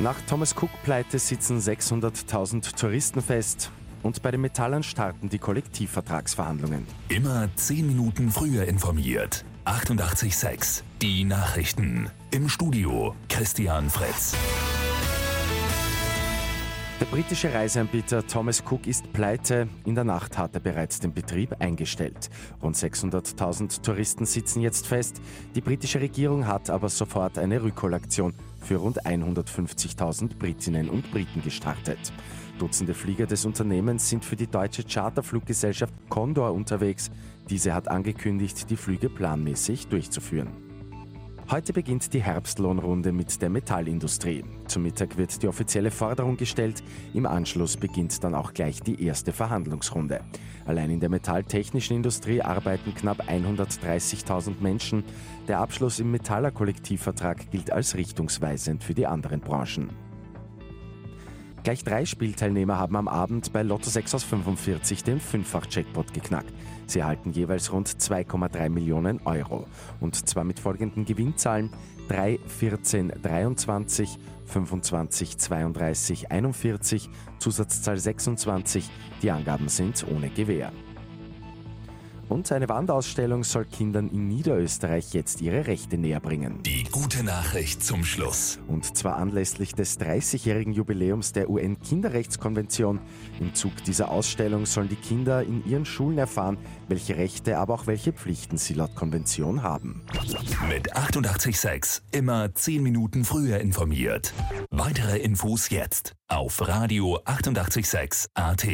Nach Thomas Cook-Pleite sitzen 600.000 Touristen fest. Und bei den Metallern starten die Kollektivvertragsverhandlungen. Immer 10 Minuten früher informiert. 88.6 Die Nachrichten. Im Studio Christian Fritz. Der britische Reiseanbieter Thomas Cook ist pleite. In der Nacht hat er bereits den Betrieb eingestellt. Rund 600.000 Touristen sitzen jetzt fest. Die britische Regierung hat aber sofort eine Rückholaktion für rund 150.000 Britinnen und Briten gestartet. Dutzende Flieger des Unternehmens sind für die deutsche Charterfluggesellschaft Condor unterwegs. Diese hat angekündigt, die Flüge planmäßig durchzuführen. Heute beginnt die Herbstlohnrunde mit der Metallindustrie. Zum Mittag wird die offizielle Forderung gestellt. Im Anschluss beginnt dann auch gleich die erste Verhandlungsrunde. Allein in der metalltechnischen Industrie arbeiten knapp 130.000 Menschen. Der Abschluss im Metaller-Kollektivvertrag gilt als richtungsweisend für die anderen Branchen. Gleich drei Spielteilnehmer haben am Abend bei Lotto 6 aus 45 den Fünffach-Jackpot geknackt. Sie erhalten jeweils rund 2,3 Millionen Euro. Und zwar mit folgenden Gewinnzahlen 3, 14, 23, 25, 32, 41, Zusatzzahl 26. Die Angaben sind ohne Gewähr. Und eine Wandausstellung soll Kindern in Niederösterreich jetzt ihre Rechte näher bringen. Die gute Nachricht zum Schluss. Und zwar anlässlich des 30-jährigen Jubiläums der UN-Kinderrechtskonvention. Im Zug dieser Ausstellung sollen die Kinder in ihren Schulen erfahren, welche Rechte, aber auch welche Pflichten sie laut Konvention haben. Mit 886 immer 10 Minuten früher informiert. Weitere Infos jetzt auf Radio 886 AT.